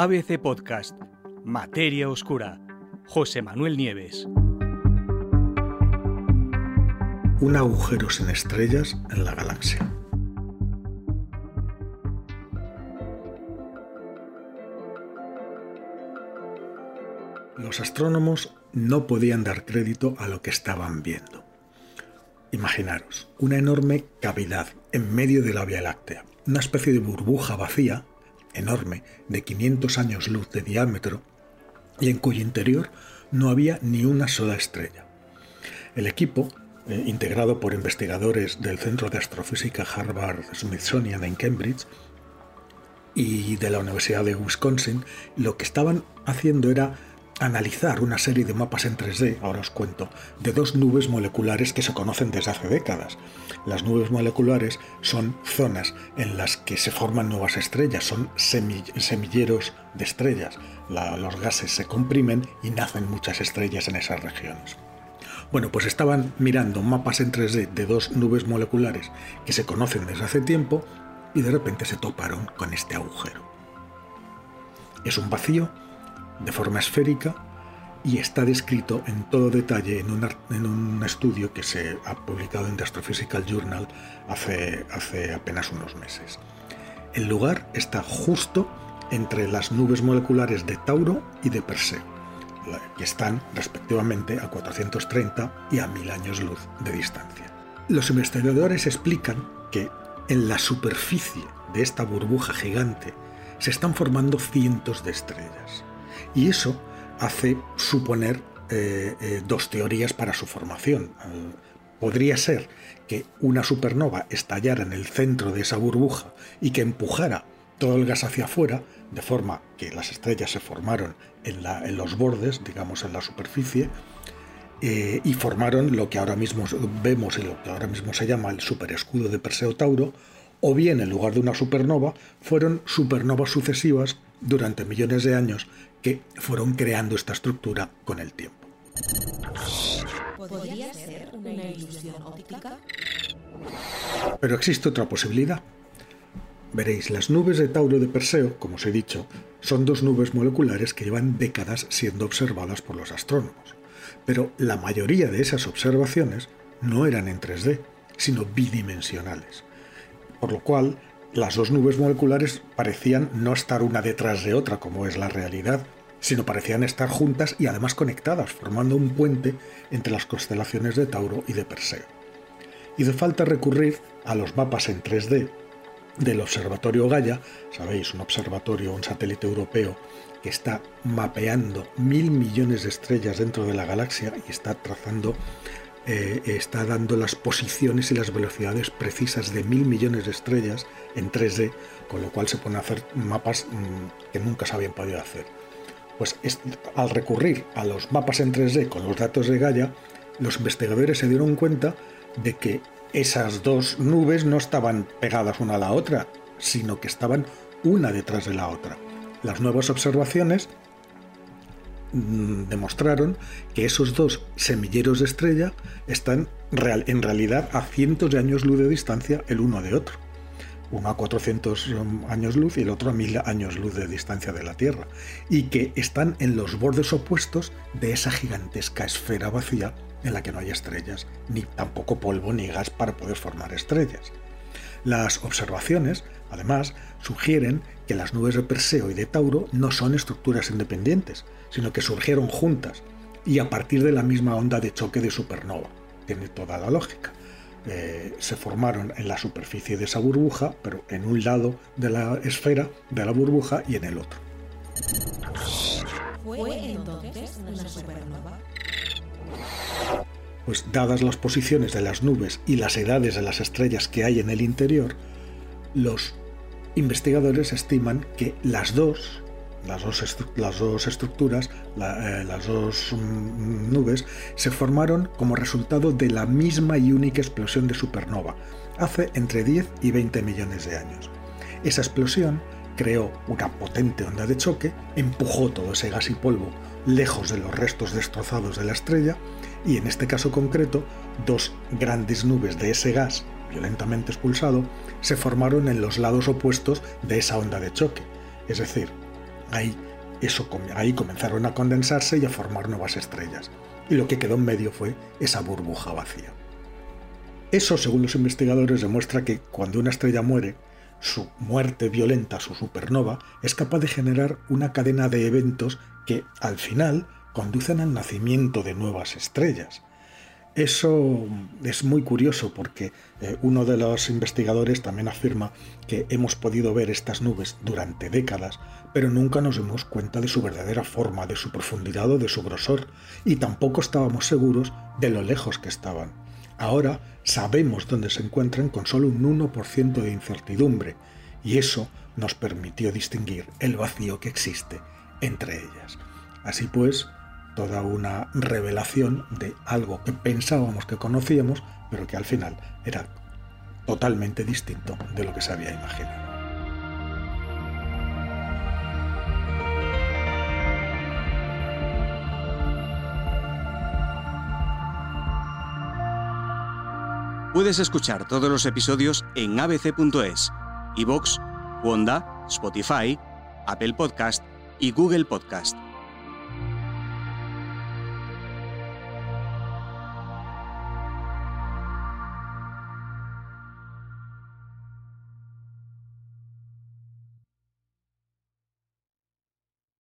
ABC Podcast, Materia Oscura, José Manuel Nieves. Un agujero sin estrellas en la galaxia. Los astrónomos no podían dar crédito a lo que estaban viendo. Imaginaros, una enorme cavidad en medio de la Vía Láctea, una especie de burbuja vacía, enorme, de 500 años luz de diámetro, y en cuyo interior no había ni una sola estrella. El equipo, eh, integrado por investigadores del Centro de Astrofísica Harvard Smithsonian en Cambridge y de la Universidad de Wisconsin, lo que estaban haciendo era analizar una serie de mapas en 3D, ahora os cuento, de dos nubes moleculares que se conocen desde hace décadas. Las nubes moleculares son zonas en las que se forman nuevas estrellas, son semilleros de estrellas. los gases se comprimen y nacen muchas estrellas en esas regiones. Bueno, pues estaban mirando mapas en 3D de dos nubes moleculares que se conocen desde hace tiempo y de repente se toparon con este agujero. Es un vacío de forma esférica y está descrito en todo detalle en un, estudio que se ha publicado en The Astrophysical Journal hace, hace apenas unos meses. El lugar está justo entre las nubes moleculares de Tauro y de Perseo, que están respectivamente a 430 y a 1000 años luz de distancia. Los investigadores explican que en la superficie de esta burbuja gigante se están formando cientos de estrellas y eso hace suponer eh, eh, dos teorías para su formación. podría ser que una supernova estallara en el centro de esa burbuja y que empujara todo el gas hacia afuera, de forma que las estrellas se formaron en, los bordes, digamos en la superficie, eh, y formaron lo que ahora mismo vemos y lo que ahora mismo se llama el superescudo de Perseo Tauro, o bien en lugar de una supernova, fueron supernovas sucesivas durante millones de años que fueron creando esta estructura con el tiempo. ¿Podría ser una ilusión óptica? Pero existe otra posibilidad. Veréis, las nubes de Tauro de Perseo, como os he dicho, son dos nubes moleculares que llevan décadas siendo observadas por los astrónomos. Pero la mayoría de esas observaciones no eran en 3D, sino bidimensionales. Por lo cual, las dos nubes moleculares parecían no estar una detrás de otra como es la realidad, sino parecían estar juntas y además conectadas, formando un puente entre las constelaciones de Tauro y de Perseo. Hizo falta recurrir a los mapas en 3D del Observatorio Gaia, sabéis, un observatorio, un satélite europeo que está mapeando mil millones de estrellas dentro de la galaxia y está trazando eh, está dando las posiciones y las velocidades precisas de mil millones de estrellas en 3D, con lo cual se pueden hacer mapas mm, que nunca se habían podido hacer. Pues al recurrir a los mapas en 3D con los datos de Gaia, los investigadores se dieron cuenta de que esas dos nubes no estaban pegadas una a la otra, sino que estaban una detrás de la otra. Las nuevas observaciones demostraron que esos dos semilleros de estrella están en realidad a cientos de años luz de distancia el uno de otro. Uno a 400 um, años luz y el otro a 1000 años luz de distancia de la Tierra. Y que están en los bordes opuestos de esa gigantesca esfera vacía en la que no hay estrellas, ni tampoco polvo ni gas para poder formar estrellas. Las observaciones, además, sugieren que las nubes de Perseo y de Tauro no son estructuras independientes, sino que surgieron juntas y a partir de la misma onda de choque de supernova. Tiene toda la lógica. Eh, se formaron en la superficie de esa burbuja, pero en un lado de la esfera de la burbuja y en el otro. ¿Fue entonces supernova? Pues dadas las posiciones de las nubes y las edades de las estrellas que hay en el interior, los investigadores estiman que las dos las dos, estructuras, eh, las dos mm, nubes, se formaron como resultado de la misma y única explosión de supernova, hace entre 10 y 20 millones de años. Esa explosión creó una potente onda de choque, empujó todo ese gas y polvo lejos de los restos destrozados de la estrella y en este caso concreto, dos grandes nubes de ese gas violentamente expulsado se formaron en los lados opuestos de esa onda de choque, es decir, Ahí, eso, ahí comenzaron a condensarse y a formar nuevas estrellas. Y lo que quedó en medio fue esa burbuja vacía. Eso, según los investigadores, demuestra que cuando una estrella muere, su muerte violenta, su supernova, es capaz de generar una cadena de eventos que, al final, conducen al nacimiento de nuevas estrellas. Eso es muy curioso porque eh, uno de los investigadores también afirma que hemos podido ver estas nubes durante décadas, pero nunca nos dimos cuenta de su verdadera forma, de su profundidad o de su grosor, y tampoco estábamos seguros de lo lejos que estaban. Ahora sabemos dónde se encuentran con solo un 1% de incertidumbre, y eso nos permitió distinguir el vacío que existe entre ellas. Así pues, toda una revelación de algo que pensábamos que conocíamos, pero que al final era totalmente distinto de lo que se había imaginado. Puedes escuchar todos los episodios en abc.es, iVoox, Wanda, Spotify, Apple Podcast y Google Podcast.